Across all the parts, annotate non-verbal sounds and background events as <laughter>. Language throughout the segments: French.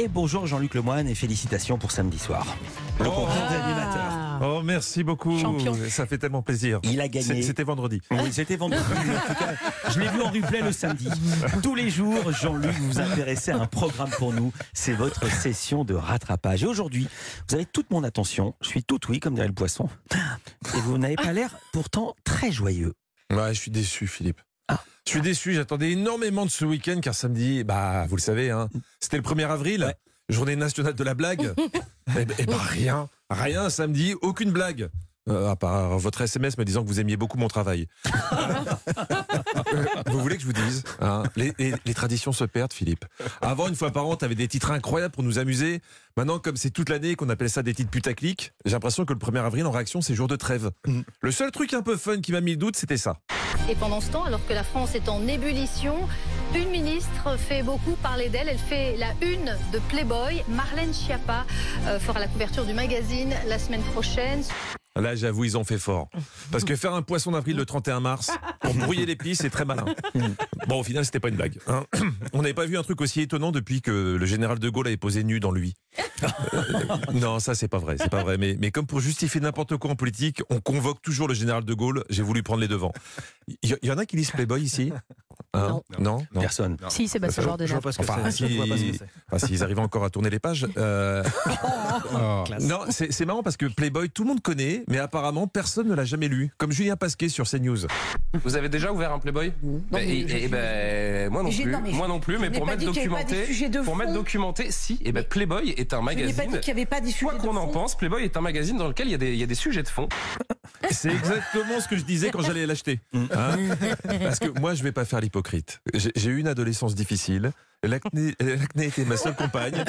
Et bonjour Jean-Luc Lemoine et félicitations pour samedi soir. Le Oh. concours d'animateur. Oh, merci beaucoup. Champion. Ça fait tellement plaisir. Il a gagné. C'était vendredi. Oui, c'était vendredi. <laughs> En tout cas, je l'ai vu en replay le samedi. Tous les jours, Jean-Luc, vous vous intéressez à un programme pour nous. C'est votre session de rattrapage. Et aujourd'hui, vous avez toute mon attention. Je suis tout oui, comme dirait le poisson. Et vous n'avez pas l'air pourtant très joyeux. Ouais, je suis déçu, Philippe. Ah. Je suis déçu. J'attendais énormément de ce week-end car samedi, bah, vous le savez, hein, c'était le 1er avril, Ouais. journée nationale de la blague. et, et bah, rien, rien samedi, aucune blague. Euh, à part votre SMS me disant que vous aimiez beaucoup mon travail. <laughs> Vous voulez que je vous dise hein, les, les- les traditions se perdent, Philippe. Avant, une fois par an, t'avais des titres incroyables pour nous amuser. Maintenant, comme c'est toute l'année qu'on appelle ça des titres putaclic, j'ai l'impression que le 1er avril, en réaction, c'est jour de trêve. Le seul truc un peu fun qui m'a mis le doute, c'était ça. Et pendant ce temps, alors que la France est en ébullition, une ministre fait beaucoup parler d'elle. Elle fait la une de Playboy. Marlène Schiappa euh, fera la couverture du magazine la semaine prochaine. Là, j'avoue, ils ont fait fort. Parce que faire un poisson d'avril le 31 mars pour brouiller les pistes, c'est très malin. Bon, au final, c'était pas une blague. hein. <clears throat> On n'avait pas vu un truc aussi étonnant depuis que le général de Gaulle avait posé nu dans lui. Euh, non, ça, c'est pas vrai. C'est pas vrai. Mais, mais comme pour justifier n'importe quoi en politique, on convoque toujours le général de Gaulle. J'ai voulu prendre les devants. Il y, en a qui lisent Playboy ici? Hein Non. Non, Personne. Si, Sébastien Je- Bordelais. Enfin, si- enfin, s'ils arrivent encore à tourner les pages. euh, <laughs> Non, c'est c'est marrant parce que Playboy, tout le monde connaît, mais apparemment, personne ne l'a jamais lu. Comme Julien Pasquet sur CNews. Vous avez déjà ouvert un Playboy? Bah, et, mais je et- et ben, moi non plus. non, mais moi non plus, mais pour pas mettre pas documenté, pour mettre documenté, si. Et ben Playboy est un Je n'ai pas dit magazine. qu'il n'y avait pas des sujets Quoi qu'on en pense, Playboy est un magazine dans lequel il y a des sujets de fond. <laughs> C'est exactement ce que je disais quand j'allais l'acheter. Hein <laughs> Parce que moi, je vais pas faire l'hypocrite. J'ai j'ai eu une adolescence difficile. L'acné l'acné était ma seule compagne.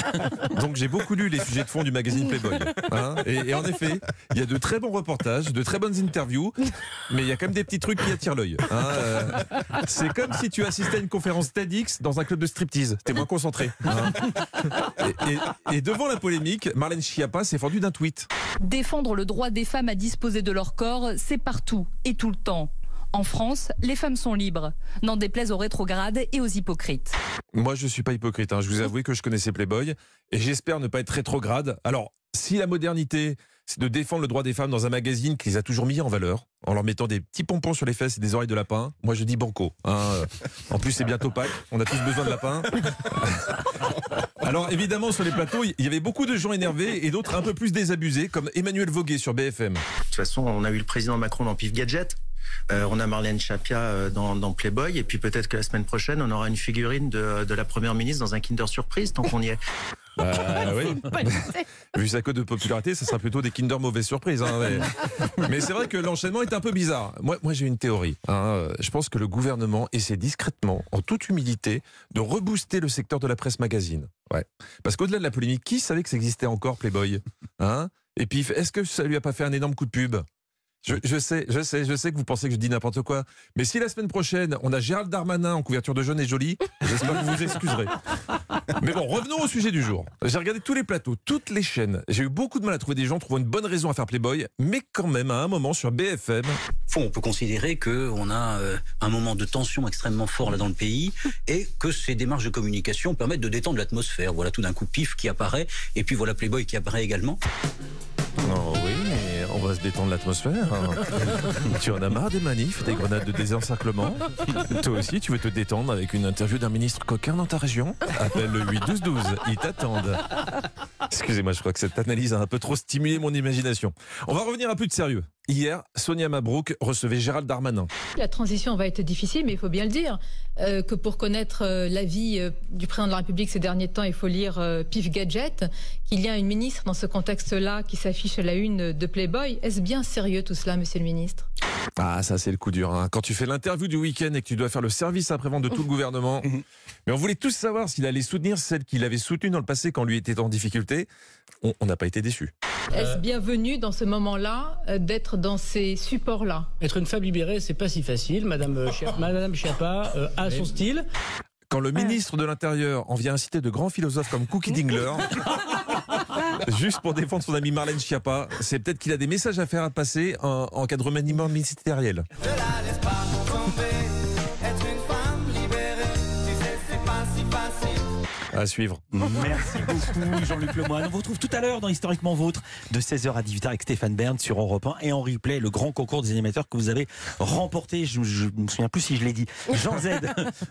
Donc j'ai beaucoup lu les sujets de fond du magazine Playboy. Hein et, en effet, il y a de très bons reportages, de très bonnes interviews, mais il y a quand même des petits trucs qui attirent l'œil. hein. Euh, C'est comme si tu assistais à une conférence TEDx dans un club de striptease. T'es moins concentré. hein. Et, et- et devant la polémique, Marlène Schiappa s'est fendue d'un tweet. Défendre le droit des femmes à disposer de leur corps, c'est partout et tout le temps. En France, les femmes sont libres, n'en déplaise aux rétrogrades et aux hypocrites. Moi, je suis pas hypocrite. hein. Je vous avoue que je connaissais Playboy et j'espère ne pas être rétrograde. Alors, si la modernité, c'est de défendre le droit des femmes dans un magazine qui les a toujours mis en valeur, en leur mettant des petits pompons sur les fesses et des oreilles de lapin, moi je dis banco. hein. En plus, c'est bientôt Pâques. On a tous besoin de lapin. <laughs> Alors, évidemment, sur les plateaux, il y avait beaucoup de gens énervés et d'autres un peu plus désabusés, comme Emmanuel Voguet sur BFM. De toute façon, on a eu le président Macron dans Pif Gadget. Euh, on a Marlène Chapia euh, dans, dans Playboy. Et puis peut-être que la semaine prochaine, on aura une figurine de, de la première ministre dans un Kinder Surprise, tant qu'on y est. Bah, <laughs> oui. Vu sa cote de popularité, ça sera plutôt des Kinder mauvaise surprise. hein, mais <laughs> mais c'est vrai que l'enchaînement est un peu bizarre. Moi, moi j'ai une théorie. hein. Euh, Je pense que le gouvernement essaie discrètement, en toute humilité, de rebooster le secteur de la presse magazine. Ouais. Parce qu'au-delà de la polémique, qui savait que ça existait encore Playboy hein? Et puis, est-ce que ça lui a pas fait un énorme coup de pub? Je, je sais, je sais, je sais que vous pensez que je dis n'importe quoi. Mais si la semaine prochaine, on a Gérald Darmanin en couverture de Jeune et Jolie, j'espère que vous vous excuserez. Mais bon, revenons au sujet du jour. J'ai regardé tous les plateaux, toutes les chaînes. J'ai eu beaucoup de mal à trouver des gens trouvant une bonne raison à faire Playboy, mais quand même, à un moment sur BFM, fond, on peut considérer qu'on a euh, un moment de tension extrêmement fort là dans le pays et que ces démarches de communication permettent de détendre l'atmosphère. Voilà tout d'un coup pif qui apparaît et puis voilà Playboy qui apparaît également. Oh oui, mais on va se détendre l'atmosphère. <laughs> tu en as marre des manifs, des grenades de désencerclement? Toi aussi, tu veux te détendre avec une interview d'un ministre coquin dans ta région? Appelle le 8-12-12, ils t'attendent. Excusez-moi, je crois que cette analyse a un peu trop stimulé mon imagination. On va revenir un peu de sérieux. Hier, Sonia Mabrouk recevait Gérald Darmanin. La transition va être difficile, mais il faut bien le dire, euh, que pour connaître euh, l'avis euh, du président de la République ces derniers temps, il faut lire euh, Pif Gadget, qu'il y a une ministre dans ce contexte-là qui s'affiche à la une de Playboy. Est-ce bien sérieux tout cela, monsieur le ministre? Ah, ça c'est le coup dur. hein. Quand tu fais l'interview du week-end et que tu dois faire le service après-vente de tout le gouvernement. <laughs> Mais on voulait tous savoir s'il allait soutenir celle qu'il avait soutenue dans le passé quand lui était en difficulté. On n'a pas été déçus. Est-ce bienvenu dans ce moment-là euh, d'être dans ces supports-là? Être une femme libérée, c'est pas si facile. Madame, euh, Chia- <laughs> Madame Chiappa euh, a son style. Quand le ministre de l'Intérieur en vient inciter de grands philosophes comme Cookie <laughs> Dingler, juste pour défendre son ami Marlène Schiappa, c'est peut-être qu'il a des messages à faire à passer en, en cas de remaniement ministériel. À suivre. Merci beaucoup Jean-Luc Lemoyne. On vous retrouve tout à l'heure dans Historiquement Vôtre de 16h à 18h avec Stéphane Bern sur Europe 1 et en replay le grand concours des animateurs que vous avez remporté. Je, je me souviens plus si je l'ai dit. Jean Z <laughs>